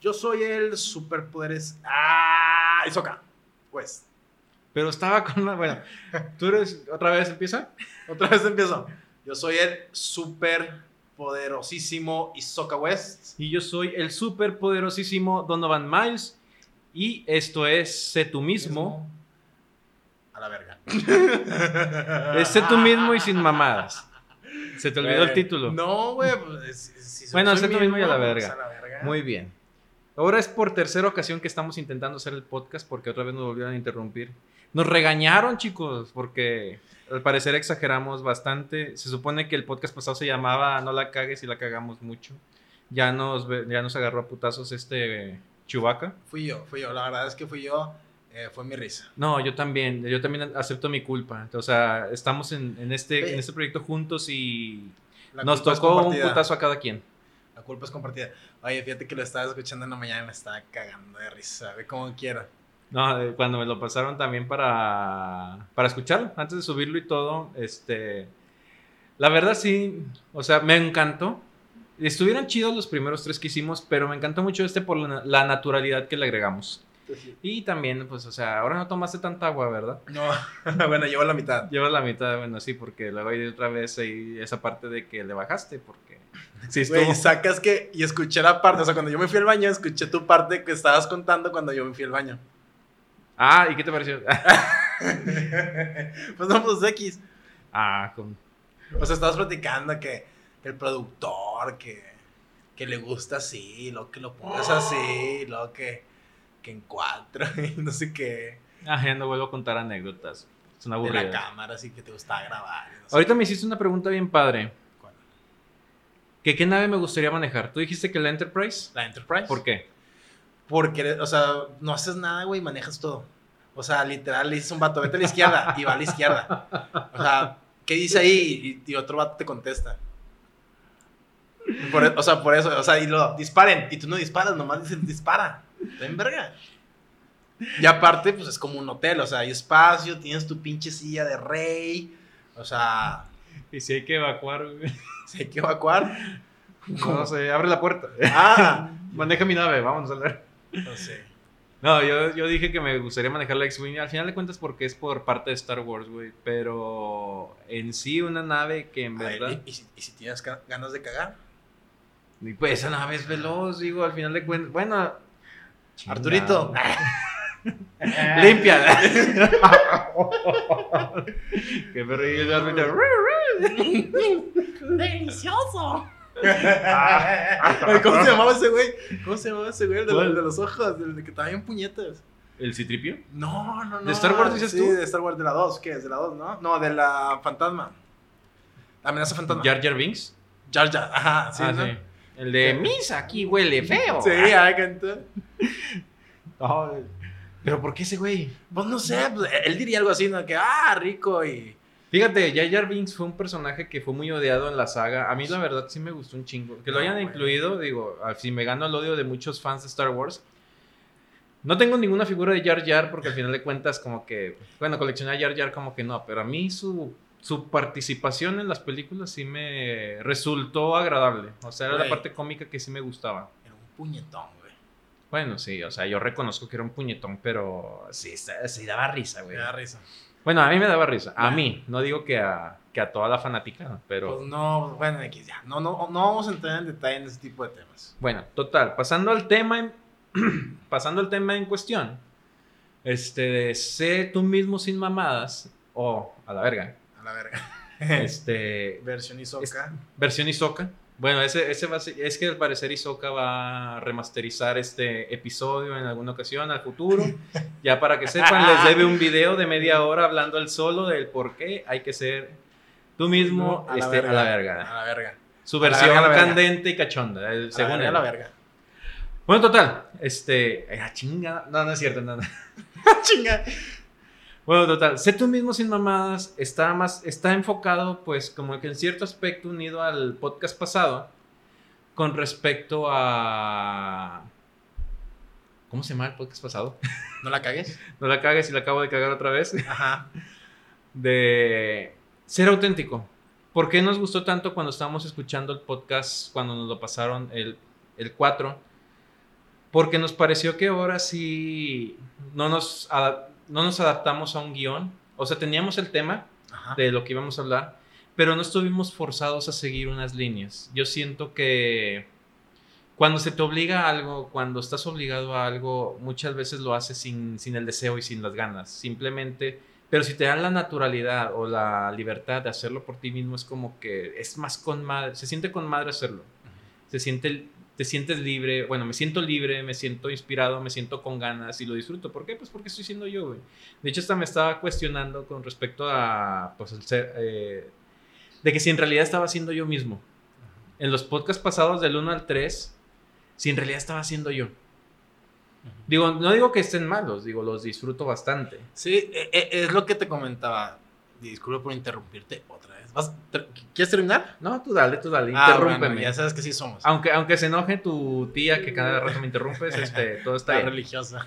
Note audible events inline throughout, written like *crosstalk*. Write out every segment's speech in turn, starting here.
Yo soy el superpoderes. ¡Ah! Isoka. Pues. Pero estaba con una. Bueno, tú eres. ¿Otra vez empieza? Otra vez empiezo. Yo soy el superpoderosísimo Isoka West. Y yo soy el súper poderosísimo Donovan Miles. Y esto es Sé tú mismo. A la verga. *laughs* Es Sé tú mismo y sin mamadas. Se te olvidó el título. No, güey. pues, si- si soy- Bueno, sé tú mismo y a la pues, a la verga. Muy bien. Ahora es por tercera ocasión que estamos intentando hacer el podcast porque otra vez nos volvieron a interrumpir. Nos regañaron, chicos, porque al parecer exageramos bastante. Se supone que el podcast pasado se llamaba No la cagues y la cagamos mucho. Ya nos, ya nos agarró a putazos este Chubaca. Fui yo, fui yo. La verdad es que fui yo. eh, fue mi risa. No, yo también, yo también acepto mi culpa. O sea, estamos en, en este, en este proyecto juntos y La nos tocó un putazo a cada quien. La culpa es compartida. Oye, fíjate que lo estaba escuchando en la mañana y me estaba cagando de risa. Ve como quiera. No, cuando me lo pasaron también para, para escucharlo, antes de subirlo y todo, este, la verdad sí, o sea, me encantó. Estuvieron chidos los primeros tres que hicimos, pero me encantó mucho este por la naturalidad que le agregamos. Y también, pues, o sea, ahora no tomaste tanta agua, ¿verdad? No, *laughs* bueno, llevo la mitad. Llevas la mitad, bueno, sí, porque luego hay otra vez ahí esa parte de que le bajaste, porque... Sí, estuvo... Güey, sacas que. Y escuché la parte. O sea, cuando yo me fui al baño, escuché tu parte que estabas contando cuando yo me fui al baño. Ah, ¿y qué te pareció? *laughs* pues no, pues X. ah, con... O sea, estabas platicando que, que el productor, que, que le gusta así, lo que lo pongas así, lo que, que en cuatro, *laughs* y no sé qué. Ah, ya no vuelvo a contar anécdotas. Es una De aburrida. la cámara, así que te gustaba grabar. y no sé Ahorita me hiciste una pregunta bien padre. cuál. ¿Que ¿Qué nave me gustaría manejar? ¿Tú dijiste que la Enterprise? La Enterprise. ¿Por qué? Porque, o sea, no haces nada, güey, manejas todo. O sea, literal, le dices a un vato, vete a la izquierda, y va a la izquierda. O sea, ¿qué dice ahí? Y, y otro vato te contesta. Por e- o sea, por eso, o sea, y lo disparen, y tú no disparas, nomás dices dispara. Está en verga. Y aparte, pues es como un hotel, o sea, hay espacio, tienes tu pinche silla de rey, o sea, Y si hay que evacuar, güey. si hay que evacuar. No sé, abre la puerta. Ah, *laughs* Maneja mi nave, vamos a ver. no sé. No, yo, yo dije que me gustaría manejar la X-Wing. Al final de cuentas, porque es por parte de Star Wars, güey. Pero en sí, una nave que en ver, verdad. ¿y, y si, y si tienes ga- ganas de cagar? Y pues esa nave es veloz, digo, al final de cuentas. Bueno. Arturito. *laughs* Limpia. *laughs* Qué perro. y el árbitro, ¡Delicioso! ¿Cómo se llamaba ese güey? ¿Cómo se llamaba ese güey? El de, ¿Cuál? el de los ojos, el de que estaba bien puñetas. ¿El citripio? No, no, no. ¿De Star Wars dices sí, tú? de Star Wars, de la 2. ¿Qué es? ¿De la 2, no? No, de la fantasma. La amenaza fantasma. Jar Jar Binks. Jar Jar, Ajá, sí, Ah, ¿no? sí. El de misa aquí huele feo. Sí, ah, que Ay, Pero ¿por qué ese güey? Pues no sé, pues, él diría algo así, ¿no? Que, ah, rico y... Fíjate, Jar Jar Binks fue un personaje que fue muy odiado en la saga. A mí la verdad sí me gustó un chingo. Que lo No, hayan incluido, digo, al- si me gano el odio de muchos fans de Star Wars. No tengo ninguna figura de Jar Jar porque al final de cuentas como que, bueno, coleccionar Jar Jar como que no, pero a mí su, su participación en las películas sí me resultó agradable. O sea, era la parte cómica que sí me gustaba. Era un puñetón. Bueno, sí, o sea, yo reconozco que era un puñetón, pero sí, sí daba risa, güey. Me da risa. Bueno, a mí me daba risa. A mí, no digo que a, que a toda la fanática, pero... Pues no, bueno, X ya. No, no, no vamos a entrar en detalle en ese tipo de temas. Bueno, total, pasando al tema en, *clears throat* pasando al tema en cuestión. Este, de sé tú mismo sin mamadas o a la verga. A la verga. Este, *laughs* Versión Isoka. versión Isoka. Bueno, ese, ese va a ser- es que al parecer Isoka va a remasterizar este episodio en alguna ocasión al futuro. *laughs* Ya para que sepan, les debe un video de media *laughs* hora hablando el solo del por qué hay que ser tú mismo a la, este, verga, a la verga. A la verga. Su la versión verga, la candente y cachonda, el- A la según a él. la verga. Bueno, total, este, ay, ah, chinga, no, no es cierto, no, no. *laughs* Chinga. Bueno, total, sé tú mismo sin mamadas, está más, está enfocado, pues, como que en cierto aspecto unido al podcast pasado, con respecto a, ¿cómo se llama el podcast pasado? *laughs* No la cagues. No la cagues y la acabo de cagar otra vez, Ajá. *laughs* de ser auténtico. ¿Por qué nos gustó tanto cuando estábamos escuchando el podcast, cuando nos lo pasaron el, el 4? Porque nos pareció que ahora sí no nos, no nos adaptamos a un guion. O sea, teníamos el tema Ajá. de lo que íbamos a hablar, pero no estuvimos forzados a seguir unas líneas. Yo siento que cuando se te obliga a algo, cuando estás obligado a algo, muchas veces lo haces sin, sin el deseo y sin las ganas. Simplemente, pero si te dan la naturalidad o la libertad de hacerlo por ti mismo, es como que es más con madre, se siente con madre hacerlo. Se siente, te sientes libre, bueno, me siento libre, me siento inspirado, me siento con ganas y lo disfruto. ¿Por qué? Pues porque estoy siendo yo, güey. De hecho, hasta me estaba cuestionando con respecto a, pues, el ser, eh, de que si en realidad estaba siendo yo mismo. En los podcasts pasados del 1 al 3, si en realidad estaba siendo yo. Digo, no digo que estén malos, digo, los disfruto bastante. Sí, e- e- es lo que te comentaba. Disculpa por interrumpirte otra vez. ¿Vas- ter- ¿Quieres terminar? No, tú dale, tú dale, Ah, interrúmpeme. bueno, ya sabes que sí somos. aunque, aunque se enoje tu tía que cada rato me interrumpes, este, todo está La bien. religiosa.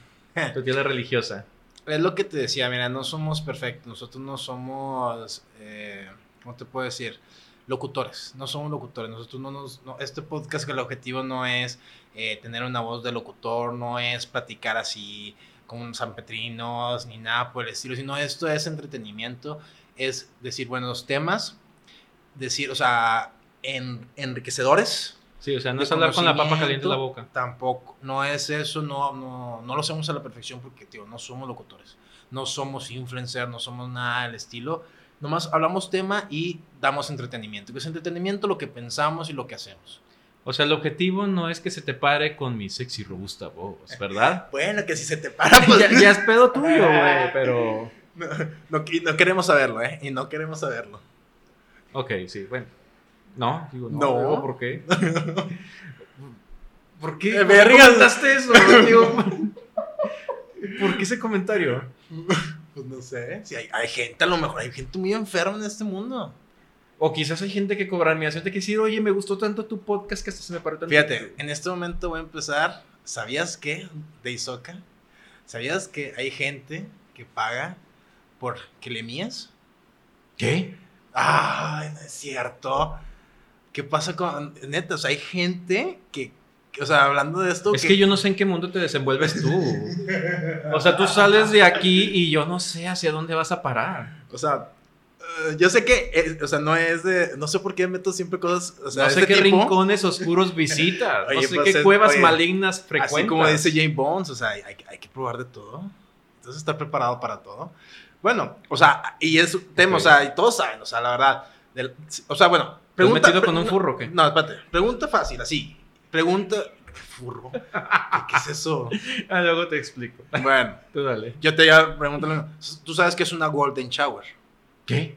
Tu tía la religiosa. Es lo que te decía, mira, no somos perfectos. Nosotros no somos, eh, ¿cómo te puedo decir? Locutores. No somos locutores. Nosotros no nos. no- este podcast, que el objetivo no es eh, tener una voz de locutor, no es platicar así como San Petrinos, ni nada por el estilo, sino esto es entretenimiento. Es decir buenos temas, decir, o sea, en- enriquecedores. Sí, o sea, no es hablar con la papa caliente en la boca. Tampoco, no es eso, no, no, no lo hacemos a la perfección porque, tío, no somos locutores, no somos influencers, no somos nada del estilo. Nomás hablamos tema y damos entretenimiento. Que es entretenimiento lo que pensamos y lo que hacemos. O sea, el objetivo no es que se te pare con mi sexy robusta voz, ¿verdad? *laughs* Bueno, que si se te para, pues ya, ya es pedo tuyo, güey, pero... *laughs* no, no, no queremos saberlo, ¿eh? Y no queremos saberlo. Ok, sí, bueno. No, digo, no. No. ¿Por qué? *laughs* ¿Por qué? Eh, ¿Por qué vergas. comentaste eso? Digo, *laughs* ¿Por qué ese comentario? Pues no sé. Si hay, hay gente, a lo mejor hay gente muy enferma en este mundo. O quizás hay gente que cobra admiración de que decir, oye, me gustó tanto tu podcast que hasta se me paró tanto. Fíjate, en este momento voy a empezar. ¿Sabías que de Isoca? ¿Sabías que hay gente que paga por que le mías? ¿Qué? Ay, no es cierto. ¿Qué pasa con. Neta, o sea, hay gente que. que- o sea, hablando de esto. Es que yo no sé en qué mundo te desenvuelves tú. O sea, tú sales de aquí y yo no sé hacia dónde vas a parar. O sea. eh, yo sé que, o sea, no es de, no sé por qué meto siempre cosas, o sea, no sé este qué tipo, rincones oscuros *laughs* visitas. no sé pues, qué cuevas oye, malignas frecuentas. Así como dice Jane Bones, o sea, hay- hay que probar de todo. Entonces, estar preparado para todo. Bueno, o sea, y es un tema, o sea, y todos saben, o sea, la verdad. del- o sea, bueno, ¿Te has metido con un furro o qué? No, espérate. Pregunta fácil, así. Pregunta. Furro. ¿Qué, qué es eso? *laughs* Ah, luego te explico. Bueno, *laughs* Tú dale. yo te ya pregúntale. Tú sabes que es una Golden Shower. ¿Qué?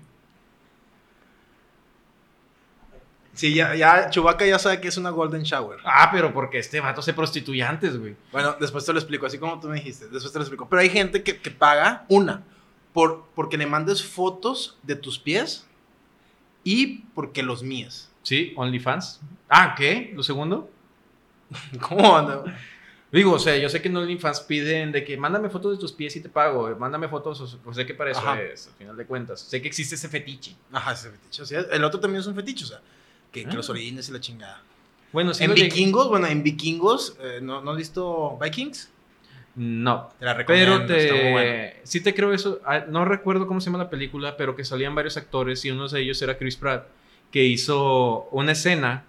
Sí, ya, ya, Chewbacca ya sabe que es una Golden Shower. Ah, pero porque este vato se prostituye antes, güey. Bueno, después te lo explico, así como tú me dijiste. Después te lo explico. Pero hay gente que, que paga una por, porque le mandes fotos de tus pies y porque los mías. Sí, OnlyFans. Ah, ¿qué? ¿Lo segundo? *laughs* ¿Cómo anda? Digo, o sea, yo sé que en OnlyFans piden de que mándame fotos de tus pies y te pago. eh, Mándame fotos, o sea, pues sé que para eso Ajá. es, al final de cuentas. Sé que existe ese fetiche. Ajá, ese fetiche. O sea, el otro también es un fetiche, o sea, que, que Ah. los orines y la chingada. Bueno, sí en llegué- Vikingos, bueno, en Vikingos, eh, ¿no, ¿no has visto Vikings? No. Te la recomiendo, Pero está muy te... Sí te creo eso. Ah, No recuerdo cómo se llama la película, pero que salían varios actores y uno de ellos era Chris Pratt, que hizo una escena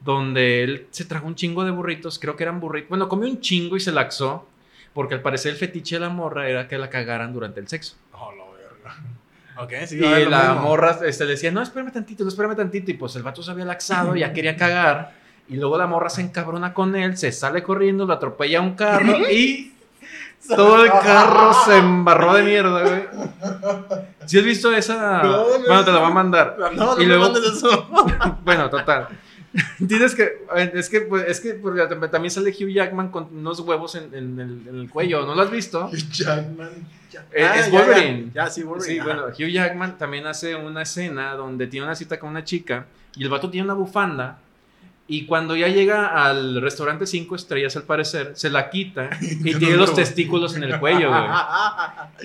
donde él se tragó un chingo de burritos, creo que eran burritos. Bueno, comió un chingo y se laxó, porque al parecer el fetiche de la morra era que la cagaran durante el sexo. Oh, la verga. *laughs* Ok, sí, Y la mismo. morra este, le decía, no, espérame tantito, no, espérame tantito. Y pues el vato se había laxado, ya quería cagar. Y luego la morra se encabrona con él, se sale corriendo, lo atropella un carro *laughs* y *laughs* todo el carro *laughs* se embarró de mierda, güey. ¿Sí has visto esa? No, no, bueno, te la voy a mandar. No, no Y luego- mandes eso. bueno, total. Tienes que, es que, pues, es que porque también sale Hugh Jackman con unos huevos en, en el, en el cuello, ¿no lo has visto? Jackman. Ya- Eh, Ah, es ya, ya. Wolverine. Ya, sí, Wolverine. Sí, bueno, Hugh Jackman también hace una escena donde tiene una cita con una chica y el vato tiene una bufanda y cuando ya llega al restaurante cinco estrellas al parecer, se la quita *laughs* y tiene no los lo- testículos en el cuello, güey.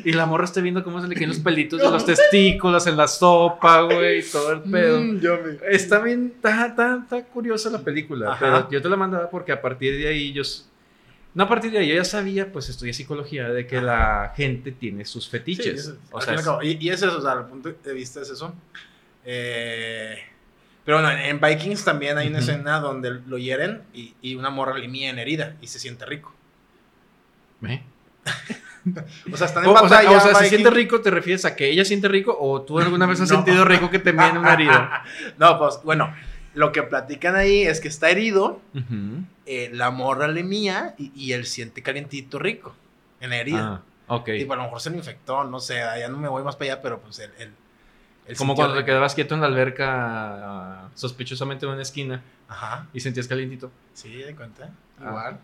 Y la morra está viendo cómo se le caen los pelitos de los testículos en la sopa, güey, y todo el pedo. Mm. Está bien, está, está, está curiosa la película, Ajá. pero yo te la mandaba porque a partir de ahí yo... No, a partir de ahí yo ya sabía, pues estudié psicología, de que la gente tiene sus Sí, fetiches. eso- o al sea, cabo, y, y es eso, o sea, el punto de vista es eso. Eh, pero bueno, en Vikings también hay una Ujú. escena donde lo hieren y, y una morra le mía en herida y se siente rico. ¿eh? *laughs* O sea, están O, en o sea, batalla. o sea, si siente rico, ¿te refieres a que ella siente rico o tú alguna vez has *laughs* No. sentido rico que te meen una herida? *laughs* no, pues bueno, lo que platican ahí es que está herido, Ujú. eh, la morra le mía y, y él siente calientito rico en la herida. Ah, ok. Y pues, a lo mejor se lo infectó, no sé, ya no me voy más para allá, pero pues él... él- él Como cuando te quedabas quieto en la alberca, ah, sospechosamente en una esquina, Ajá, y sentías calientito. sí, de cuenta. Ah. Igual.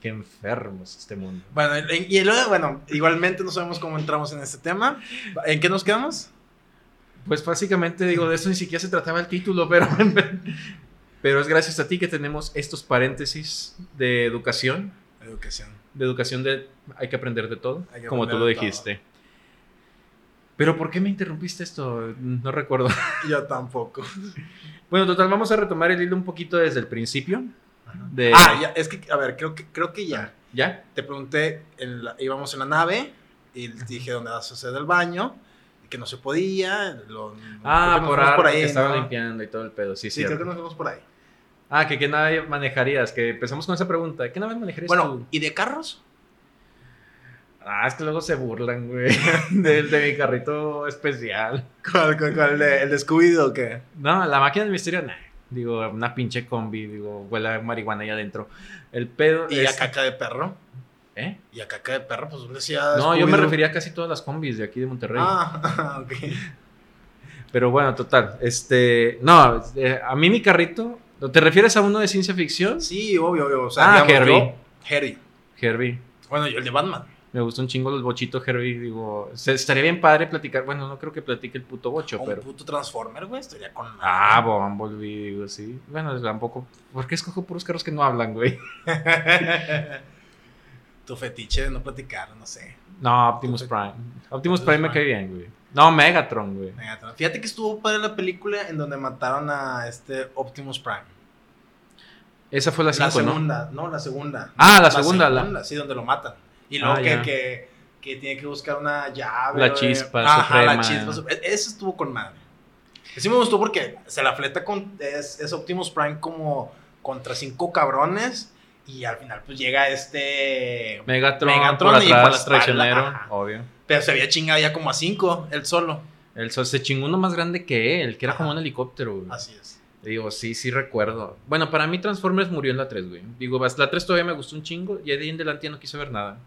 Qué enfermo es este mundo. Bueno, y luego, bueno, igualmente no sabemos cómo entramos en este tema. ¿En qué nos quedamos? Pues básicamente digo, de eso ni siquiera se trataba el título, pero, *laughs* pero es gracias a ti que tenemos estos paréntesis de educación, Educación. de educación de hay que aprender de todo, como tú lo todo. Pero ¿por qué me interrumpiste esto? No recuerdo. *laughs* Yo tampoco. Bueno, total, vamos a retomar el hilo un poquito desde el principio. De... Ah, ya, es que, a ver, creo que, creo que ya. ¿Ya? Te pregunté, en la- íbamos en la nave y te dije dónde vas a hacer el baño, que no se podía. Lo, Ah, creo por, ahí, que estaba ¿no? limpiando y todo el pedo, sí, Sí, creo cierto. que nos fuimos por ahí. Ah, que qué nave manejarías, que empezamos con esa pregunta. ¿Qué nave manejarías Bueno, tú? ¿y de carros? Ah, es que luego se burlan, güey, *laughs* del de mi carrito especial. ¿Cuál, cuál, cuál? ¿El de, el de Scooby-Doo o qué? No, la máquina del misterio, nah. Digo, una pinche combi, digo, huele a marihuana ahí adentro. El pedo ¿Y es... a caca de perro? ¿Eh? ¿Y a caca de perro? Pues ¿dónde decía No, yo me refería a casi todas las combis de aquí de Monterrey. Ah, *laughs* ok. Pero bueno, total. Este, no, eh, a mí mi carrito, ¿te refieres a uno de ciencia ficción? Sí, obvio, obvio. O sea, Ah, Herbie. Herbie. Herbie. Bueno, yo el de Batman. Me gusta un chingo los bochitos Herbie, digo, se- estaría bien padre platicar, bueno, no creo que platique el puto bocho, un pero... puto Transformer, güey. Estaría con. Ah, Bumblebee, digo, sí. Bueno, tampoco, ¿por qué escojo puros carros que no hablan, güey? *laughs* tu fetiche de no platicar, no sé. No, Optimus Prime. Optimus Optimus Prime me cae bien, güey. No, Megatron, güey. Megatron. Fíjate que estuvo padre la película en donde mataron a este Optimus Prime. Esa fue la La 5, ¿no? segunda, ¿no? La segunda. Ah, la segunda, la- sí, donde lo matan. Y luego Ah, que, que, que tiene que buscar una llave. La chispa Ajá, la chispa Eso estuvo con madre. Sí me gustó porque se la fleta con. Es, es Optimus Prime como contra cinco cabrones. Y al final, pues llega este. Megatron, Megatron por y por la atrás, espalda, traicionero, ajá. obvio. Pero se había chingado ya como a cinco, él solo. El sol se chingó uno más grande que él, que era Ajá. como un helicóptero, güey. Así es. Digo, sí, sí recuerdo. Bueno, para mí Transformers murió en la 3, güey. Digo, la 3 todavía me gustó un chingo y de ahí en adelante ya no quise ver nada.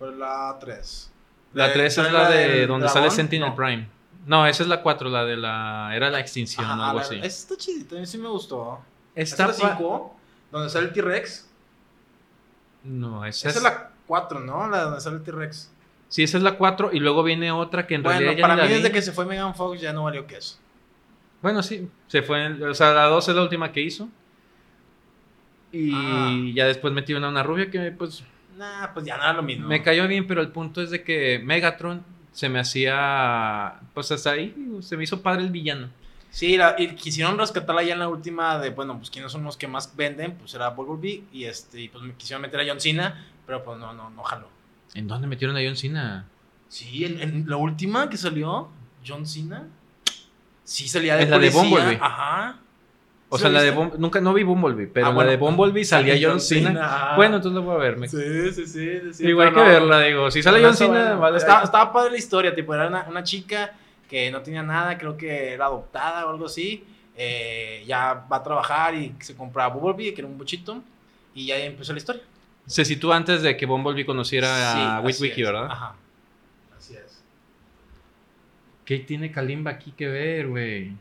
¿Cuál es la 3? La 3 es la de donde sale Sentinel No. Prime. No, esa es la 4, la de la... Era la extinción Ajá, o algo la- así. Esa está chidita, a mí sí me gustó. Esta es la pa- 5, donde sale el T-Rex. No, esa Esa es... es la 4, ¿no? La donde sale el T-Rex. Sí, esa es la 4 y luego viene otra que en Bueno, realidad ya para mí la vi. desde que se fue Megan Fox ya no valió queso. Bueno, sí, se fue, en- o sea, la 2 es la última que hizo. Y Ah. ya después metió una, una rubia que pues Nah, pues ya no era lo mismo. me cayó bien, pero el punto es de que Megatron se me hacía, pues hasta ahí, se me hizo padre el villano. Sí, la- y quisieron rescatarla ya en la última de, bueno, pues quiénes son los que más venden, pues era Bumblebee y este, y pues me quisieron meter a John Cena, pero pues no, no, no jaló. ¿En dónde metieron a John Cena? Sí, en, en la última que salió, John Cena, sí salía de En la de. Bumblebee. Ajá. O ¿Sí sea, la de? Bumblebee, nunca no vi Bumblebee, pero Ah, bueno. la de Bumblebee salía John Cena. Bueno, entonces lo voy a ver. me- Sí, sí, sí. sí Digo, hay que no. verla, digo. Si sale John Cena, vale. estaba, estaba padre la historia, tipo, era una, una chica que no tenía nada, creo que era adoptada o algo así. eh, ya va a trabajar y se compra Bumblebee, que era un bochito, y ya empezó la historia. Se sitúa antes de que Bumblebee conociera a Sí, así Witwicky. ¿verdad? Ajá. Así es. ¿Qué tiene Kalimba aquí que ver, güey?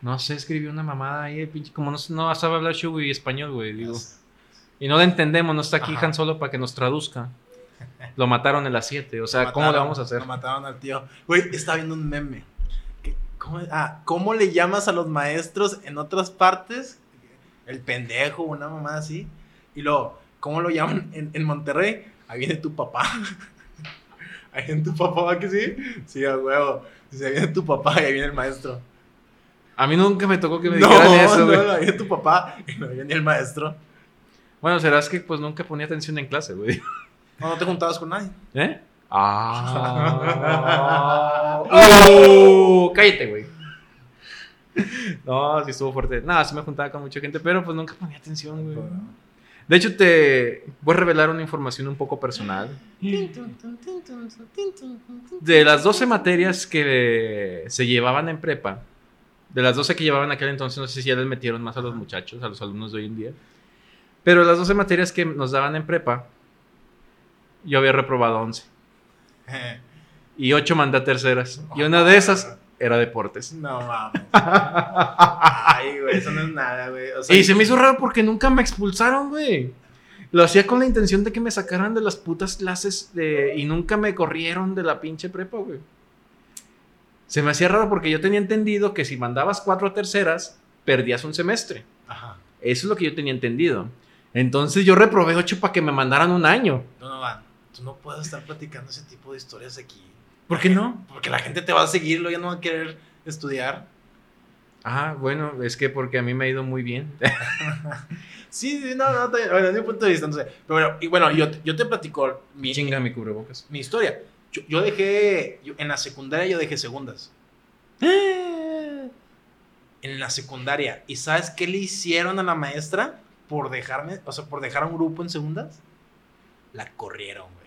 No sé, escribió una mamada ahí, el pinche, como no, no sabe hablar Shubi español, güey, digo. Yes. Y no la entendemos, no está aquí Ajá. Han Solo para que nos traduzca. Lo mataron en las 7, o sea, Lo ¿cómo le mataron, vamos a hacer? Lo mataron al tío. Güey, estaba viendo un meme. ¿Cómo, ah, ¿Cómo le llamas a los maestros en otras partes? El pendejo, una mamá así. Y luego, ¿cómo lo llaman en, en Monterrey? Ahí viene tu papá. *laughs* Ahí viene tu papá, ¿va que sí? Sí, a huevo. Dice, ahí viene tu papá y ahí viene el maestro. A mí nunca me tocó que me no, dijeran eso, güey. no, ahí viene tu papá y no viene el maestro. Bueno, serás que pues nunca ponía atención en clase, güey. No, no te juntabas con nadie. ¿Eh? *laughs* Ah. Uh, cállate, güey. No, sí estuvo fuerte. Nada, sí me juntaba con mucha gente, pero pues nunca ponía atención, güey. De hecho, te voy a revelar una información un poco personal. De las 12 materias que se llevaban en prepa, de las 12 que llevaban en aquel entonces, no sé si ya les metieron más a los muchachos, a los alumnos de hoy en día. Pero las 12 materias que nos daban en prepa, yo había reprobado 11. *laughs* Y 8 mandé a terceras. Y una de esas era deportes. No mames. Ay, güey, eso no es nada, güey. O sea, Y se me hizo raro porque nunca me expulsaron, güey. Lo hacía con la intención de que me sacaran de las putas clases de... y nunca me corrieron de la pinche prepa, güey. Se me hacía raro porque yo tenía entendido que si mandabas cuatro terceras, perdías un semestre. Ajá. Eso es lo que yo tenía entendido. Entonces yo reprobé ocho para que me mandaran un año. Donovan, tú no puedes estar platicando ese tipo de historias aquí. ¿Por qué no? Porque la gente te va a seguir, luego ya no va a querer estudiar. Ah, bueno, es que porque a mí me ha ido muy bien. *laughs* Sí, sí, no, no, bueno, desde mi punto de vista, no sé. Pero bueno, y bueno, yo, yo te platico mi, Chinga mi cubrebocas. mi historia. Yo, yo dejé, yo- en la secundaria yo dejé segundas. En la secundaria. ¿Y sabes qué le hicieron a la maestra por dejarme, o sea, por dejar a un grupo en segundas? La corrieron, güey.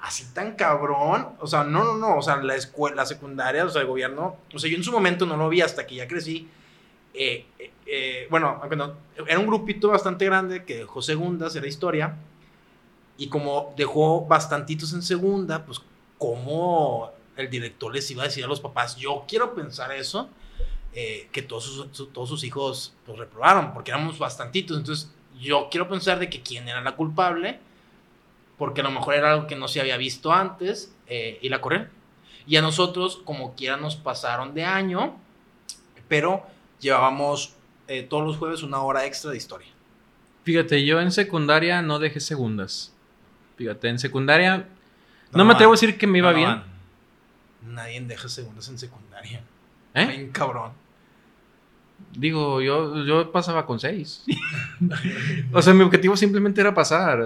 Así tan cabrón. O sea, no, no, no. O sea, la escuela, la secundaria, o sea, el gobierno. O sea, yo en su momento no lo vi hasta que ya crecí. Eh, eh, eh, bueno, era un grupito bastante grande que dejó segundas, era historia. Y como dejó bastantitos en segunda, pues como el director les iba a decir a los papás, yo quiero pensar eso, eh, que todos sus, su- todos sus hijos pues reprobaron, porque éramos bastantitos. Entonces yo quiero pensar de que quién era la culpable, porque a lo mejor era algo que no se había visto antes, eh, y la corrieron. Y a nosotros, como quiera, nos pasaron de año, pero llevábamos eh, todos los jueves una hora extra de historia. Fíjate, yo en secundaria no dejé segundas. Fíjate, en secundaria no, No, me atrevo a decir que me iba No, bien. Nadie deja segundas en secundaria. ¿Eh? Bien cabrón. Digo, yo, yo pasaba con seis. *laughs* o sea, mi objetivo simplemente era pasar.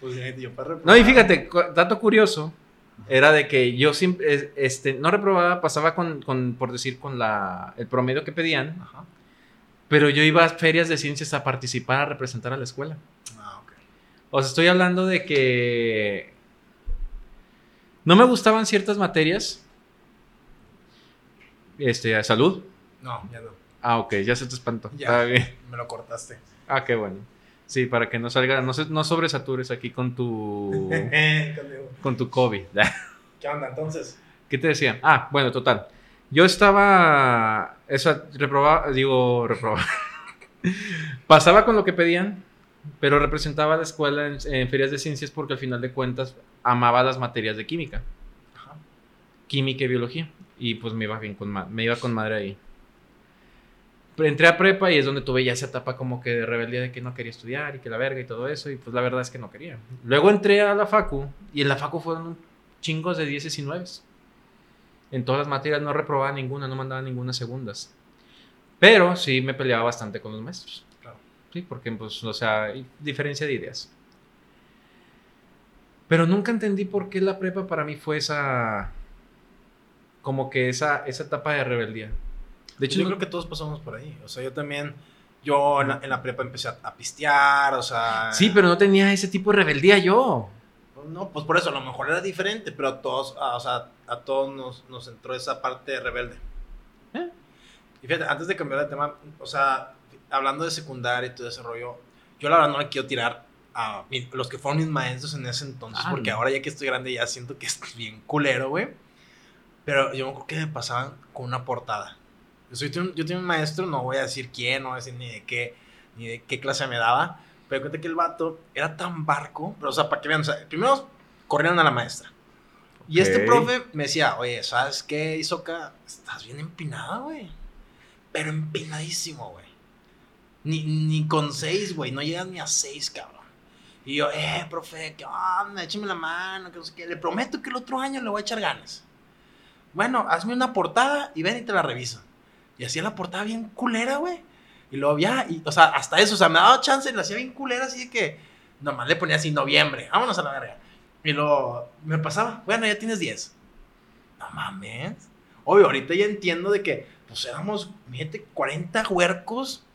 Pues eh, yo para No, y fíjate, dato curioso, era de que yo este, no reprobaba, pasaba con, con, por decir, con la, el promedio que pedían, Ajá. pero yo iba a ferias de ciencias a participar, a representar a la escuela. O sea, estoy hablando de que no me gustaban ciertas materias. Este, salud. No, ya no. Ah, ok, ya se te espantó. Ya. Bien. *laughs* Me lo cortaste. Ah, qué bueno. Sí, para que no salga, no, no sobresatures aquí con tu, *laughs* con tu COVID. *laughs* ¿Qué onda entonces? ¿Qué te decía? Ah, bueno, total. Yo estaba, esa, reprobaba, digo, reprobaba. Pasaba con lo que pedían, pero representaba a la escuela en, en ferias de ciencias porque al final de cuentas amaba las materias de química, Ajá. química y biología. Y pues me iba bien con, me iba con madre ahí. Entré a prepa y es donde tuve ya esa etapa como que de rebeldía de que no quería estudiar y que la verga y todo eso. Y pues la verdad es que no quería. Luego entré a la facu y en la facu fueron chingos de 10 y 9. En todas las materias no reprobaba ninguna, no mandaba ninguna segundas. Pero sí me peleaba bastante con los maestros. Sí, porque pues, o sea, hay diferencia de ideas. Pero nunca entendí por qué la prepa para mí fue esa como que esa, esa etapa de rebeldía. De hecho, yo no- creo que todos pasamos por ahí. O sea, yo también. Yo en la, en la prepa empecé a, a pistear, o sea. Sí, pero no tenía ese tipo de rebeldía yo. No, pues por eso, a lo mejor era diferente, pero a todos, a- o sea, a todos nos, nos entró esa parte rebelde. ¿Eh? Y fíjate, antes de cambiar de tema, o sea, hablando de secundaria y todo ese rollo, yo la verdad no le quiero tirar a mi- los que fueron mis maestros en ese entonces, Ah, porque no. ahora ya que estoy grande ya siento que es bien culero, güey. Pero yo me acuerdo que me pasaban con una portada. Yo, soy, yo tenía un maestro, no voy a decir quién, no voy a decir ni de qué, ni de qué clase me daba, pero cuenta que el vato era tan barco, pero o sea, para que vean, o sea, primero corrieron a la maestra. Y este profe me decía, oye, ¿sabes qué, Isoca? Estás bien empinada, güey. Pero empinadísimo, güey. Ni, ni con seis, güey. No llegas ni a seis, cabrón. Y yo, eh, profe, ¿qué onda? Échame la mano, que no sé qué. Le prometo que el otro año le voy a echar ganas. Bueno, hazme una portada y ven y te la reviso. Y hacía la portada bien culera, güey. Y luego ya, y, o sea, hasta eso, o sea, me daba chance y lo hacía bien culera, así de que nomás le ponía así noviembre, vámonos a la verga. Y luego me pasaba, bueno, ya tienes 10. No mames. Obvio, ahorita ya entiendo de que, pues éramos, fíjate, 40 huercos,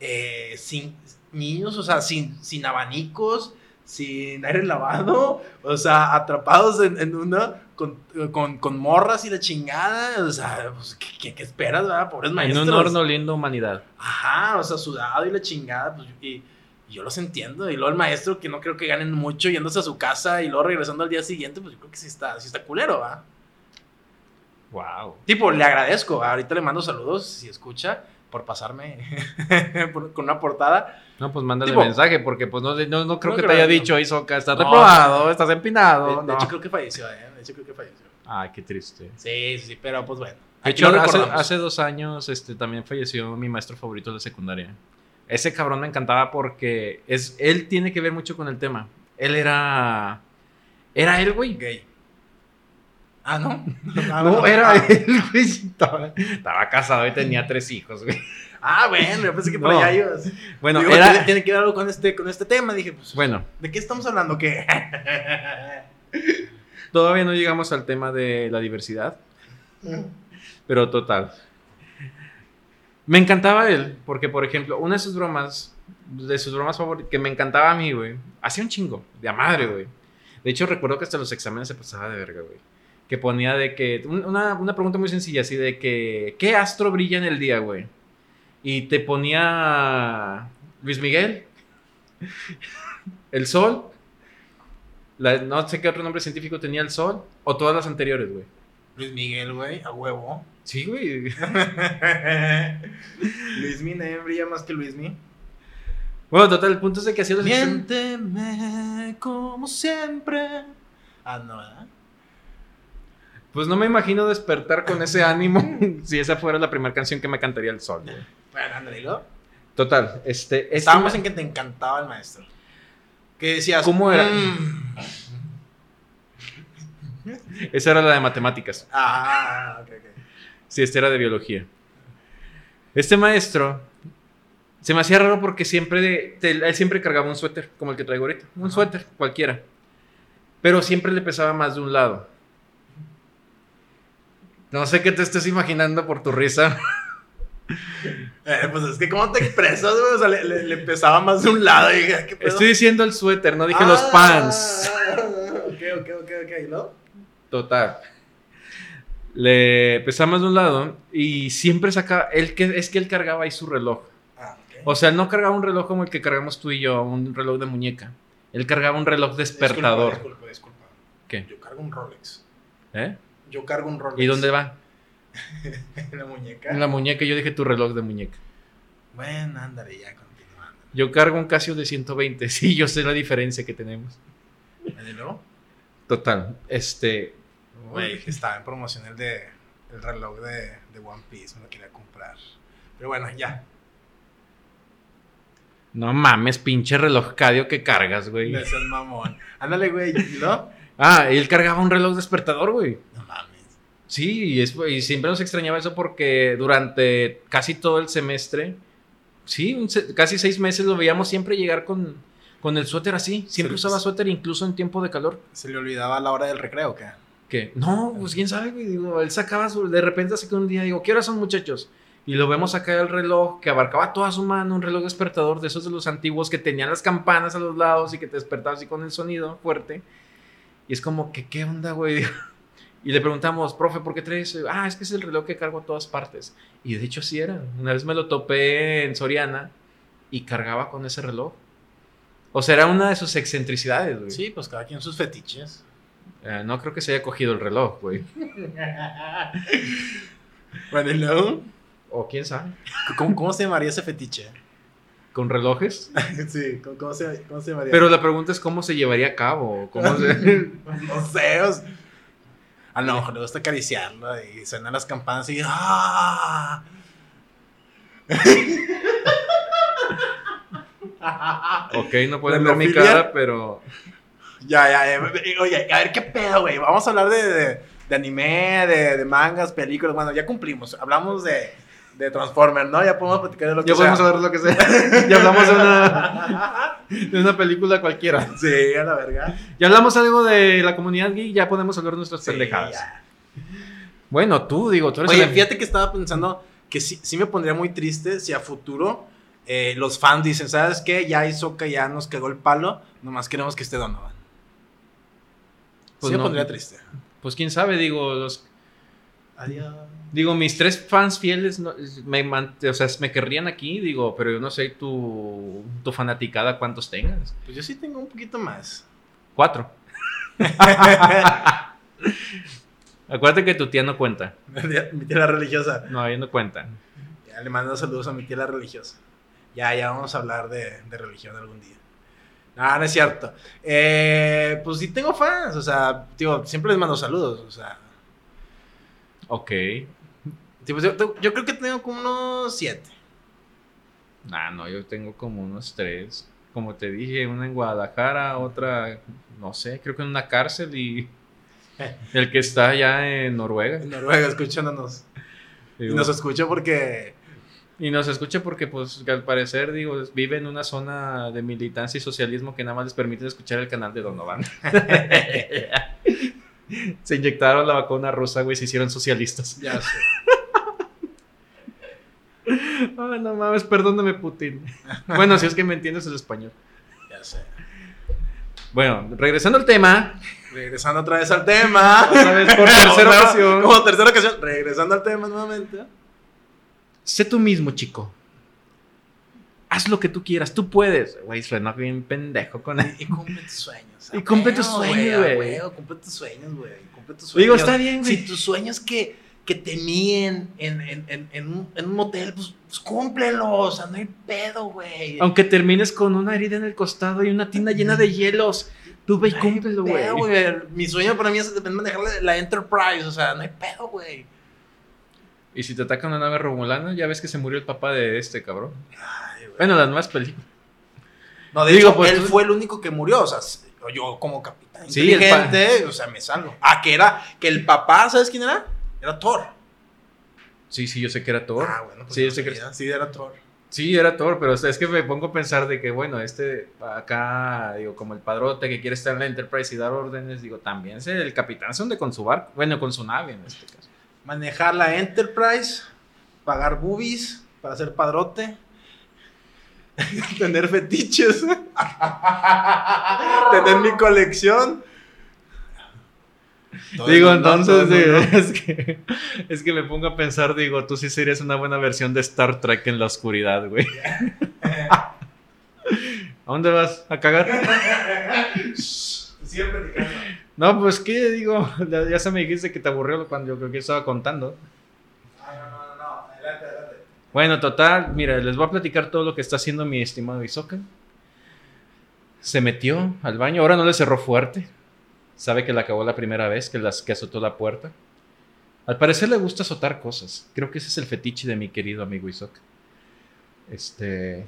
eh, sin niños, o sea, sin, sin abanicos, sin aire lavado, o sea, atrapados en, en una, con, con, con morras y la chingada, o sea, pues, ¿qué, qué, esperas, verdad? Pobres En maestros. un horno lindo humanidad. Ajá, o sea, sudado y la chingada, pues, y, y yo los entiendo. Y luego el maestro, que no creo que ganen mucho, yéndose a su casa y luego regresando al día siguiente, pues yo creo que sí está, sí está culero, ¿va? Wow. Tipo, le agradezco, ahorita le mando saludos, si escucha, por pasarme *laughs* por- con una portada. No, pues mándale Tipo- mensaje, porque pues no, no, no creo No que te haya dicho, Isoca, estás No. reprobado, estás empinado. de no. hecho, creo que falleció, ¿eh? De hecho, creo que falleció. Ay, qué triste. Sí, sí, sí, pero pues bueno. De hecho, hace, hace dos años este, también falleció mi maestro favorito de la secundaria. Ese cabrón me encantaba porque es, él tiene que ver mucho con el tema. Él era... Era él, güey. Gay. Ah, ¿no? *laughs* No, bueno. era Ah. él, güey. Estaba, estaba casado y tenía tres hijos, güey. Ah, bueno, yo pensé que por No. allá ibas. Bueno, Digo, era... tiene, tiene que ver algo con este, con este tema. Dije, pues, Bueno, ¿de qué estamos hablando? ¿Qué? *laughs* todavía no llegamos al tema de la diversidad. Pero total. Me encantaba él, porque por ejemplo, una de sus bromas, de sus bromas favoritas, que me encantaba a mí, güey, hacía un chingo, de a madre, güey. De hecho, recuerdo que hasta los exámenes se pasaba de verga, güey. Que ponía de que, un- una, una pregunta muy sencilla, así de que, ¿qué astro brilla en el día, güey? Y te ponía Luis Miguel, el sol, la- no sé qué otro nombre científico tenía el sol, o todas las anteriores, güey. Luis Miguel, güey, a huevo. Sí, güey. *laughs* Luismi nadie brilla más que Luismi. Bueno, total, el punto es de que hacía los Miénteme como siempre. Ah, no, ¿verdad? Pues no me imagino despertar con ese ánimo *laughs* si esa fuera la primera canción que me cantaría el sol. güey. Bueno. Total, este... este Estábamos en que te encantaba el maestro. Que decías, ¿Cómo era? "Mm". Esa era la de matemáticas. Ah, ok, ok. Sí, este era de biología. Este maestro se me hacía raro porque siempre, te- él siempre cargaba un suéter, como el que traigo ahorita. Un Ajá. suéter, cualquiera. Pero siempre le pesaba más de un lado. No sé qué te estés imaginando por tu risa. *laughs* Eh, pues es que, ¿cómo te expresas, güey? O sea, le, le- le pesaba más de un lado. Y dije, ¿qué pedo? Estoy diciendo el suéter, no dije los Ah, pants. Ok, ok, ok, ok, ¿no? Total. Le pesaba más de un lado y siempre sacaba. Él, que, es que él cargaba ahí su reloj. Ah, ok. O sea, él no cargaba un reloj como el que cargamos tú y yo, un reloj de muñeca. Él cargaba un reloj despertador. Disculpa, disculpa, disculpa. ¿Qué? Yo cargo un Rolex. ¿Eh? Yo cargo un Rolex. ¿Y dónde va? *laughs* En la muñeca. En la muñeca, yo dije tu reloj de muñeca. Bueno, ándale, ya continuando. Yo cargo un Casio de 120. *laughs* Sí, yo sé la diferencia que tenemos. ¿Y luego? Total. Este. Güey, que estaba en promoción el de el reloj de, de One Piece, me lo quería comprar. Pero bueno, ya. No mames, pinche reloj cadio que cargas, güey. Es mamón. Ándale, güey, ¿y luego? Ah, él cargaba un reloj despertador, güey. Sí, y, es- y siempre nos extrañaba eso porque durante casi todo el semestre, sí, un se- casi seis meses lo veíamos siempre llegar con, con el suéter así. Siempre usaba suéter incluso en tiempo de calor. ¿Se le olvidaba la hora del recreo qué? Que, no, pues quién sabe, güey. Digo, él sacaba su, de repente así que un día, digo, ¿qué horas son muchachos? Y lo vemos sacar el reloj que abarcaba toda su mano, un reloj despertador de esos de los antiguos que tenían las campanas a los lados y que te despertaba así con el sonido fuerte. Y es como que, ¿qué onda, güey? *laughs* Y le preguntamos, profe, ¿por qué traes? ese?" Ah, es que es el reloj que cargo a todas partes. Y de hecho así era. Una vez me lo topé en Soriana y cargaba con ese reloj. O sea, era una de sus excentricidades, güey. Sí, pues cada quien sus fetiches. Eh, no creo que se haya cogido el reloj, güey. *laughs* bueno, ¿y luego? O quién sabe. ¿Cómo, cómo se llamaría ese fetiche? ¿Con relojes? *laughs* sí, ¿cómo, cómo se, cómo se llamaría? Pero la pregunta es cómo se llevaría a cabo. ¿Cómo se- *laughs* no sé, o sea, a lo mejor le gusta acariciarlo y suenan las campanas y ¡ah! *laughs* ok, no pueden ¿La ver mi cara, pero... Ya, ya, ya. Oye, a ver qué pedo, güey. Vamos a hablar de, de, de anime, de, de mangas, películas. Bueno, ya cumplimos. Hablamos de, de Transformers, ¿no? Ya podemos platicar de lo que Ya podemos sea. hablar de lo que sea. *laughs* ya hablamos de una, de una película cualquiera. Sí, a la verga. Ya hablamos algo de la comunidad geek, ya podemos hablar de nuestras Sí, pendejadas. ya. Bueno, tú, digo, tú eres Oye, el- fíjate que estaba pensando que sí, sí me pondría muy triste si a futuro eh, los fans dicen, ¿sabes qué? Ya Hisoka ya nos cagó el palo, nomás queremos que esté Donovan. Pues sí me pondría triste. Pues quién sabe, digo, los, Adiós. Digo, mis tres fans fieles no- me, o sea, me querrían aquí, digo, pero yo no sé tu, tu fanaticada cuántos tengas. Pues yo sí tengo un poquito más. Cuatro. *laughs* Acuérdate que tu tía no cuenta. mi tía la religiosa. No, ella no cuenta. Ya le mando saludos a mi tía la religiosa. Ya, ya vamos a hablar de, de religión algún día. No, no es cierto. Eh, pues sí tengo fans, o sea, digo, siempre les mando saludos, o sea. Ok. Tipo, yo, yo creo que tengo como unos siete. Nah, no, yo tengo como unos tres. Como te dije, una en Guadalajara, otra, no sé, creo que en una cárcel y *laughs* el que está allá en Noruega. En Noruega, escuchándonos. Y nos escucha porque. y nos escucha porque, pues, al parecer, digo, vive en una zona de militancia y socialismo que nada más les permite escuchar el canal de Donovan. *laughs* *laughs* se inyectaron la vacuna rusa, güey, se hicieron socialistas. Ya sé. Ay, *laughs* no mames, perdóname, Putin. Bueno, si es que me entiendes el español. Ya sé. Bueno, regresando al tema, Regresando otra vez al tema. Otra vez por *laughs* tercera ocasión. Como tercera ocasión. Regresando al tema nuevamente. sé tú mismo, chico. Haz lo que tú quieras, tú puedes. Güey, suena bien pendejo con Y cumple tus *laughs* sueños. Y cumple tus A sueños, güey. Cumple tus sueños, güey. Cumple tus sueños. Digo, está bien, güey. Si tus sueños que, que te mien en, en, en, en un, en un motel, pues, pues cúmplelos. O sea, no hay pedo, güey. Aunque termines con una herida en el costado y una tina llena de hielos, tú ve y No cúmplelo, güey. Mi sueño para mí es de manejar la, la Enterprise. O sea, no hay pedo, güey. Y si te ataca una nave romulana, ya ves que se murió el papá de este cabrón. Ay, güey. Bueno, las nuevas películas. No, de Digo, hecho, pues, él tú- fue el único que murió, o sea, yo como capitán Sí, el pa- inteligente, o sea, me salgo. Ah, que era, que el papá, ¿sabes quién era? Era Thor. Sí, sí, yo sé que era Thor. Ah, bueno, pues sí, no yo sé que- sí, era Thor. Sí, era Thor, pero es que me pongo a pensar de que, bueno, este acá, digo, como el padrote que quiere estar en la Enterprise y dar órdenes, digo, también es el capitán se hunde con su barco, bueno, con su nave en este caso. Manejar la Enterprise, pagar boobies para ser padrote, *laughs* tener fetiches, *laughs* tener mi colección. Digo, entonces, *laughs* es, que, es que me pongo a pensar, digo, tú sí serías una buena versión de Star Trek en la oscuridad, güey. *laughs* ¿A dónde vas? ¿A cagar? Siempre platicando. No, pues, ¿qué? Digo, ya, ya se me dijiste que te aburrió cuando yo creo que estaba contando. Ah, no, no, no, adelante, adelante. Bueno, total, mira, les voy a platicar todo lo que está haciendo mi estimado Isoka. Se metió al baño, ahora no le cerró fuerte. Sabe que la acabó la primera vez que, las, que azotó la puerta. Al parecer le gusta azotar cosas. Creo que ese es el fetiche de mi querido amigo Isoka. Este.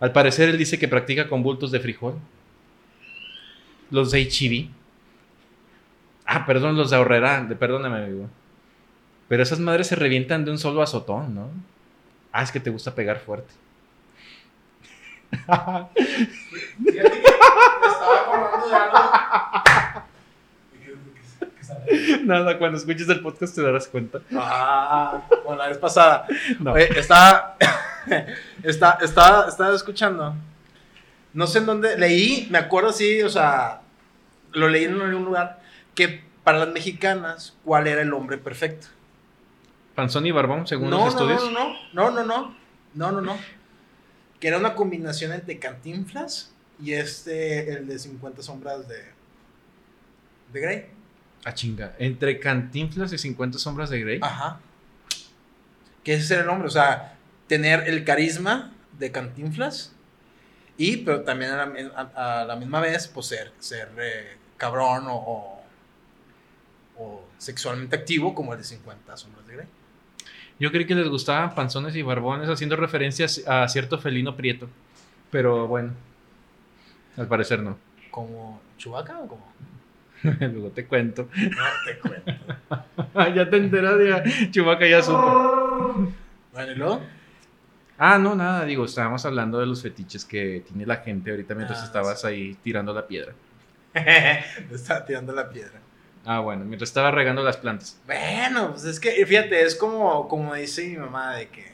Al parecer él dice que practica con bultos de frijol. Los de HIV. Ah, perdón, los de ahorrera. Perdóname, amigo. Pero esas madres se revientan de un solo azotón, ¿no? Ah, es que te gusta pegar fuerte. *laughs* Estaba acordando de algo. *laughs* Nada, cuando escuches el podcast te darás cuenta. Ah, como la vez pasada. No. Oye, estaba, *laughs* estaba, estaba escuchando. No sé en dónde. Leí, me acuerdo sí, o sea, lo leí en algún lugar. Que para las mexicanas, ¿cuál era el hombre perfecto? Panzón y barbón, según no, los no, estudios. no, no, no, no, no, no, no, no. Que era una combinación entre Cantinflas y este, el de 50 sombras de, de Grey. Ah, chinga. Entre Cantinflas y 50 sombras de Grey. Ajá. Que ese era el nombre, o sea, tener el carisma de Cantinflas y, pero también a la, a- a la misma vez, pues ser, ser eh, cabrón o, o, o sexualmente activo como el de 50 sombras de Grey. Yo creí que les gustaban panzones y barbones haciendo referencias a cierto felino prieto. Pero bueno. Al parecer no. ¿Como Chubaca o como? *laughs* Luego te cuento. No te cuento. *laughs* ya te enteras de Chubaca ya supo. *laughs* Bueno, ¿y luego? Ah, no, nada, digo, estábamos hablando de los fetiches que tiene la gente ahorita mientras Ah, estabas ahí tirando la piedra. Estaba tirando la piedra. Ah, bueno, mientras estaba regando las plantas. Bueno, pues es que, fíjate, es como, como dice mi mamá de que,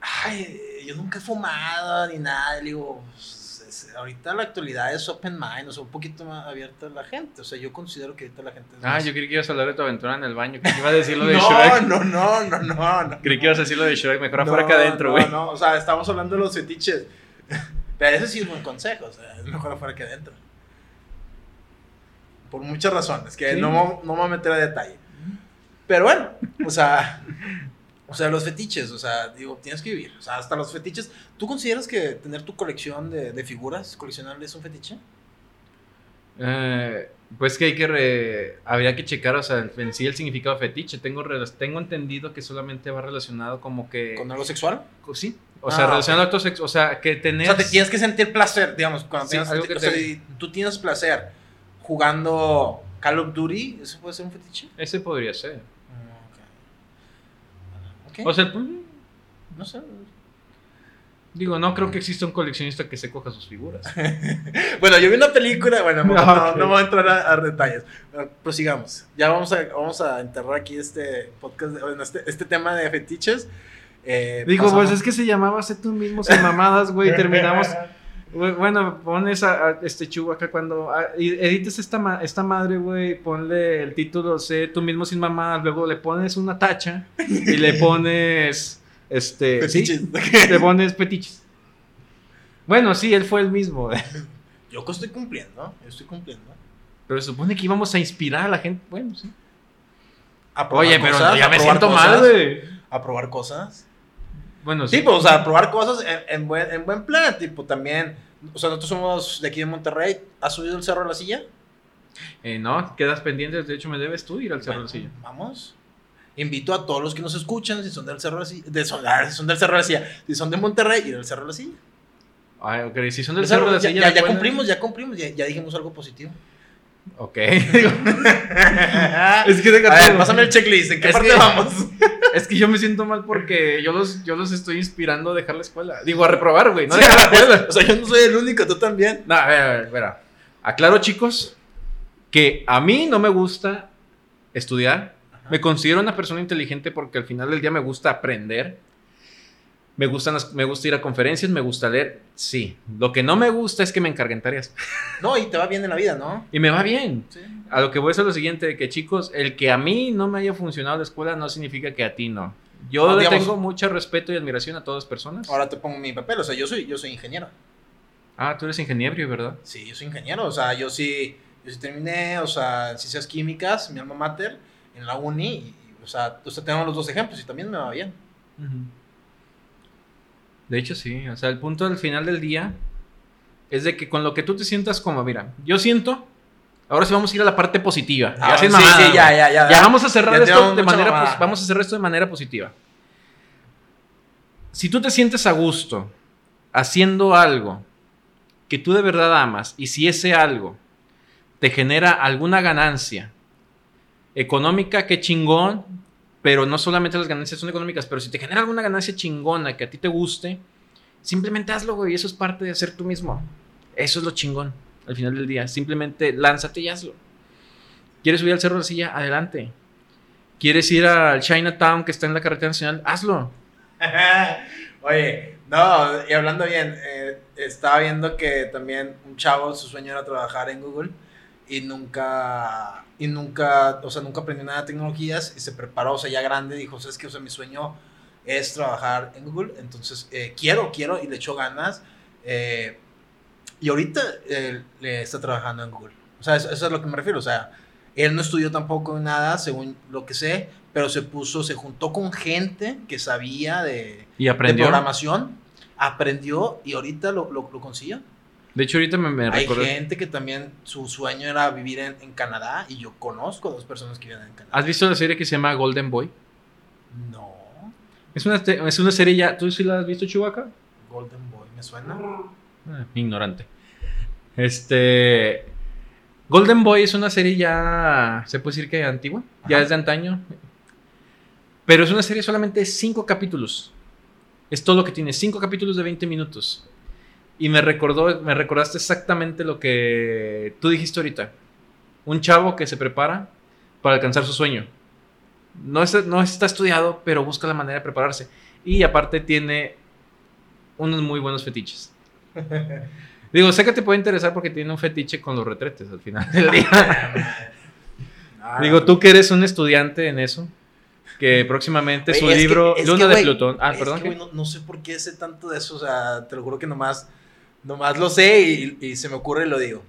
ay, yo nunca he fumado ni nada. Le digo, pues, es- ahorita la actualidad es open mind, o sea, un poquito más abierta la gente. O sea, yo considero que ahorita la gente es Ah, más- yo creí que ibas a hablar de tu aventura en el baño. Creí que ibas a decir lo de *laughs* no, Shrek. no, no, no, no, no. Creí que ibas a decir lo de Shrek. Mejor No, afuera que adentro, no, güey. No, o sea, estamos hablando de los fetiches. *laughs* Pero ese sí es buen consejo, o sea, es mejor afuera que adentro. Por muchas razones, que Sí. no, no me voy a meter a detalle. Pero bueno, o sea, *laughs* o sea, los fetiches, o sea, digo, tienes que vivir. O sea, hasta los fetiches. ¿Tú consideras que tener tu colección de, de figuras coleccionables es un fetiche? Eh, pues que hay que. re- Habría que checar, o sea, en sí el significado de fetiche. Tengo, tengo entendido que solamente va relacionado como que. ¿Con algo sexual? Sí. O Ah, sea, ok. relacionado a actos O sea, que tener. O sea, te tienes que sentir placer, digamos, cuando Sí, tienes, algo que o sea, te- si tú tienes placer jugando Call of Duty, ¿eso puede ser un fetiche? Ese podría ser. O sea, el pu- no sé. digo, no creo que exista un coleccionista que se coja sus figuras. *laughs* Bueno, yo vi una película, bueno, no, *laughs* Ah, ok. no, no voy a entrar a, a detalles. Prosigamos. Ya vamos a, vamos a enterrar aquí este podcast, bueno, este, este tema de fetiches. Eh, Digo, pasamos- pues es que se llamaba Sé tú mismo sin mamadas, güey. Terminamos. *laughs* Bueno, pones a, a este chugo acá cuando a- edites esta, ma- esta madre, güey. Ponle el título Sé tú mismo sin mamadas. Luego le pones una tacha y le *laughs* pones. Este. sí, le pones fetiches. Bueno, sí, él fue el mismo. Yo que estoy cumpliendo, yo estoy cumpliendo. Pero se supone que íbamos a inspirar a la gente. Bueno, sí. A probar Oye, pero ya me siento cosas, mal, güey. A probar cosas. Bueno, Sí, sí. pues, o sea, probar cosas en, en buen, en buen plan, tipo, también, o sea, nosotros somos de aquí de Monterrey, ¿has subido el Cerro de la Silla? Eh, no, quedas pendiente. De hecho, me debes tú ir al Cerro Bueno, del Silla. Vamos. Invito a todos los que nos escuchan, si son del Cerro de la Silla, de, son, ah, si son del Cerro de la Silla, si son de Monterrey, ir al Cerro de la Silla. Ay, ok, si son del El Cerro- de la ya, Silla. ya, ¿me ya pueden- cumplimos, ya cumplimos, ya, ya dijimos algo positivo. Ok. *laughs* es que A ver, pásame el checklist, ¿en qué Es parte que- vamos? *laughs* Es que yo me siento mal porque yo los, yo los estoy inspirando a dejar la escuela. Digo, a reprobar, güey. No Sí, dejar la *laughs* escuela. o sea, yo no soy el único, tú también. No, a ver, a ver, espera. Aclaro, chicos, que a mí no me gusta estudiar. Me considero una persona inteligente porque al final del día me gusta aprender. Me, gustan las- me gusta ir a conferencias, me gusta leer. Sí. Lo que no me gusta es que me encarguen tareas. *laughs* No, y te va bien en la vida, ¿no? Y me va bien. Sí. A lo que voy a es lo siguiente, que chicos, el que a mí no me haya funcionado la escuela no significa que a ti no. Yo No, le digamos- tengo mucho respeto y admiración a todas las personas. Ahora te pongo mi papel, o sea, yo soy, yo soy ingeniero. Ah, tú eres ingeniero, ¿verdad? Sí, yo soy ingeniero, o sea, yo sí, yo sí terminé, o sea, en ciencias químicas, mi alma mater, en la uni, y, o sea, o sea, tenemos los dos ejemplos y también me va bien. De hecho, sí. O sea, el punto al final del día es de que con lo que tú te sientas como, mira, yo siento, ahora sí vamos a ir a la parte positiva. Ah, sin sí, mamada, sí, ya, ya, ya. Ya vamos a cerrar Ya esto de manera vamos a cerrar esto de manera positiva. Si tú te sientes a gusto haciendo algo que tú de verdad amas y si ese algo te genera alguna ganancia económica, qué chingón, pero no solamente las ganancias son económicas, pero si te genera alguna ganancia chingona que a ti te guste, simplemente hazlo, güey, eso es parte de ser tú mismo. Eso es lo chingón al final del día, simplemente lánzate y hazlo. ¿Quieres subir al Cerro de la Silla? Adelante. ¿Quieres ir al Chinatown que está en la carretera nacional? Hazlo. *laughs* Oye, no, y hablando bien, eh, estaba viendo que también un chavo, su sueño era trabajar en Google y nunca, y nunca, o sea, nunca aprendió nada de tecnologías y se preparó, o sea, ya grande, dijo, sabes que, o sea, mi sueño es trabajar en Google, entonces eh, quiero, quiero, y le echó ganas, eh, y ahorita eh, le está trabajando en Google. O sea, eso, eso es a lo que me refiero, o sea, él no estudió tampoco nada, según lo que sé, pero se puso, se juntó con gente que sabía de, Y de aprendió. programación, aprendió y ahorita lo, lo, lo consiguió. De hecho, ahorita me, me Hay recordé- gente que también su sueño era vivir en, en Canadá y yo conozco a dos personas que viven en Canadá. ¿Has visto la serie que se llama Golden Boy? No, Es una, es una serie ya. ¿Tú sí la has visto, Chewbacca? Golden Boy, ¿me suena? Ah, ignorante. Este. Golden Boy es una serie ya. Se puede decir que antigua. Ya es de antaño. Pero es una serie solamente de cinco capítulos. Es todo lo que tiene. Cinco capítulos de 20 minutos. Y me recordó, me recordaste exactamente lo que tú dijiste ahorita. Un chavo que se prepara para alcanzar su sueño. No está, no está estudiado, pero busca la manera de prepararse. Y aparte tiene unos muy buenos fetiches. *laughs* Digo, sé que te puede interesar porque tiene un fetiche con los retretes al final del día. *laughs* Digo, tú que eres un estudiante en eso, que próximamente su que- libro Luna que, de Plutón. Ah, perdón. no, no sé por qué sé tanto de eso, o sea, te lo juro que nomás, nomás lo sé y, y se me ocurre y lo digo.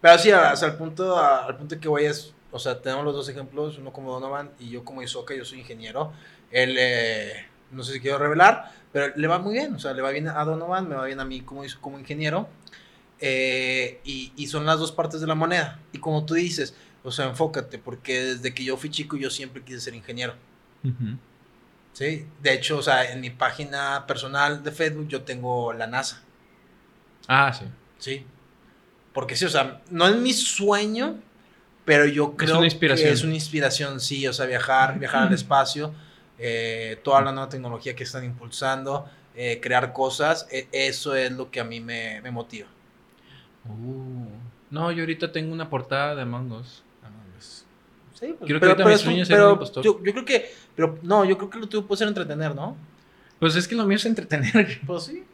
Pero sí, o sea, al punto, al punto que voy es, o sea, tenemos los dos ejemplos, uno como Donovan y yo como Isoka, yo soy ingeniero. Él, eh, no sé si quiero revelar, pero le va muy bien, o sea, le va bien a Donovan, me va bien a mí como, como ingeniero. Eh, y, y son las dos partes de la moneda. Y como tú dices, o sea, enfócate, porque desde que yo fui chico yo siempre quise ser ingeniero. Sí, de hecho, o sea, en mi página personal de Facebook yo tengo la NASA. Ah, sí. Sí. Porque sí, o sea, no es mi sueño, pero yo creo una inspiración. que es una inspiración, sí, o sea, viajar, viajar al espacio, eh, toda la nueva tecnología que están impulsando, eh, crear cosas, e- eso es lo que a mí me, me motiva. Uh, no, yo ahorita tengo una portada de Among Us. Sí, pues, Creo que ahorita mi sueño es ser un pero impostor. yo, yo creo que, pero no, yo creo que lo tuyo puede ser entretener, ¿no? Pues es que lo mío es entretener. Pues sí.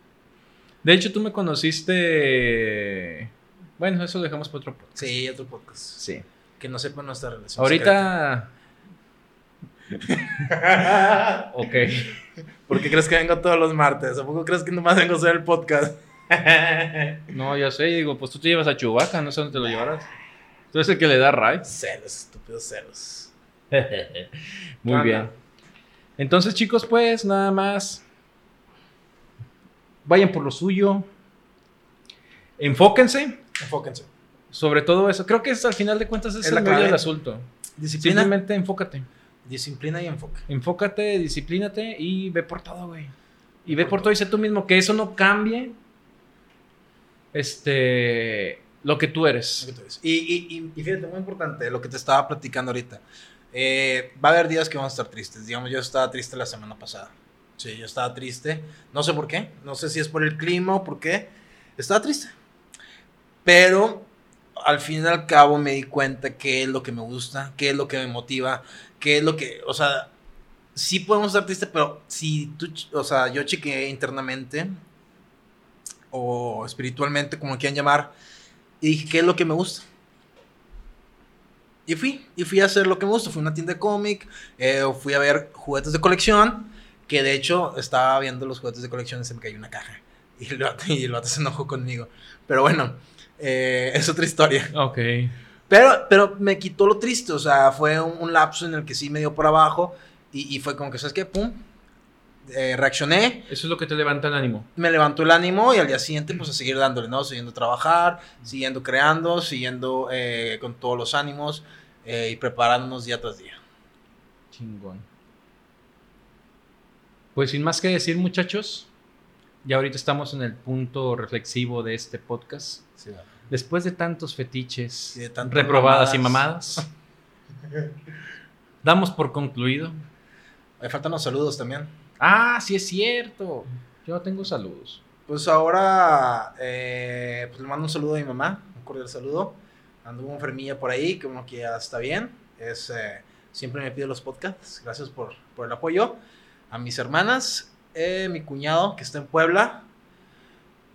De hecho, tú me conociste. Bueno, eso lo dejamos para otro podcast. Sí, otro podcast. Sí. Que no sepa nuestra relación. Ahorita. ok. ¿Por qué crees que vengo todos los martes? ¿A poco crees que nomás vengo a hacer el podcast? No, ya sé, digo, pues tú te llevas a Chubaca, no sé dónde te lo llevarás. Tú eres el que le da Ray. celos, estúpidos celos. *laughs* Muy Anda. bien. Entonces, chicos, pues nada más. Vayan por lo suyo. Enfóquense. Enfóquense. Sobre todo eso. Creo que es, al final de cuentas es, Es el la medio clave. del asunto. Disciplina. Simplemente enfócate. Disciplina y enfoque. Enfócate, disciplínate y ve por todo, güey. Y ve por todo y sé tú mismo. Que eso no cambie. Este. Lo que tú eres. Lo que tú y, y, y fíjate, muy importante lo que te estaba platicando ahorita. Eh, va a haber días que vamos a estar tristes. Digamos, yo estaba triste la semana pasada. Sí, yo estaba triste. No sé por qué. No sé si es por el clima o por qué. Estaba triste. Pero al fin y al cabo me di cuenta qué es lo que me gusta, qué es lo que me motiva, qué es lo que, o sea, sí podemos estar tristes, pero si tú, o sea, yo chequeé internamente o espiritualmente, como quieran llamar, y dije, ¿qué es lo que me gusta? Y fui, y fui a hacer lo que me gusta. Fui a una tienda de cómic, eh, fui a ver juguetes de colección, que de hecho estaba viendo los juguetes de colección y se me cayó una caja. Y el vato, y el vato se enojó conmigo. Pero bueno, eh, es otra historia. Ok. Pero, pero me quitó lo triste, o sea, fue un, un lapso en el que sí me dio por abajo y, y fue como que, ¿sabes qué? Pum, eh, reaccioné, Eso es lo que te levanta el ánimo. me levantó el ánimo y al día siguiente pues a seguir dándole, ¿no? Siguiendo a trabajar, siguiendo creando, siguiendo eh, con todos los ánimos eh, y preparándonos día tras día. Chingón. Pues sin más que decir, muchachos, ya ahorita estamos en el punto reflexivo de este podcast. Después de tantos fetiches, de reprobadas y mamadas. mamadas, damos por concluido. Me faltan los saludos también. Ah, sí es cierto. Yo no tengo saludos. Pues ahora eh, pues le mando un saludo a mi mamá, un cordial saludo. Anduvo enfermilla por ahí, que uno que ya está bien. Es, eh, siempre me pide los podcasts. Gracias por, por el apoyo. A mis hermanas, eh, mi cuñado que está en Puebla.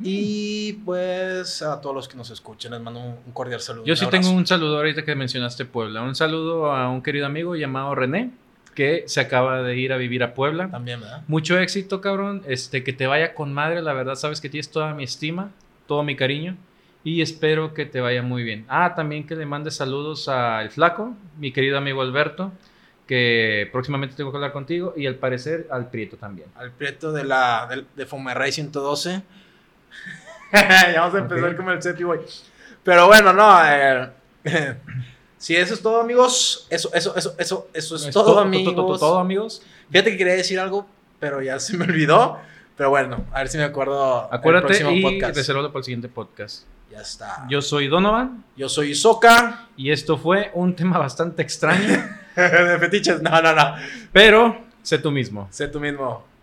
Y pues a todos los que nos escuchen, les mando un, un cordial saludo. Yo sí abrazo. tengo un saludo ahorita que mencionaste Puebla. Un saludo a un querido amigo llamado René, que se acaba de ir a vivir a Puebla. También, ¿verdad? Mucho éxito, cabrón. Este, que te vaya con madre. La verdad, sabes que tienes toda mi estima, todo mi cariño. Y espero que te vaya muy bien. Ah, también que le mandes saludos al Flaco, mi querido amigo Alberto, que próximamente tengo que hablar contigo. Y al parecer al Prieto también. Al prieto de la de, de Fumerray 112. ya vamos a empezar Ok. como el Cepi, güey. Pero bueno, no. eh, *laughs* si eso es todo, amigos. Eso, eso, eso, eso, eso es, todo, amigos. Todo, todo, todo, amigos. Fíjate que quería decir algo, pero ya se me olvidó. Pero bueno, a ver si me acuerdo. el Acuérdate próximo y podcast. para el siguiente podcast. Ya está. Yo soy Donovan Yo soy Soca. y esto fue un tema bastante extraño, *laughs* *laughs* de fetiches. No, no, no. pero sé tú mismo. Sé tú mismo.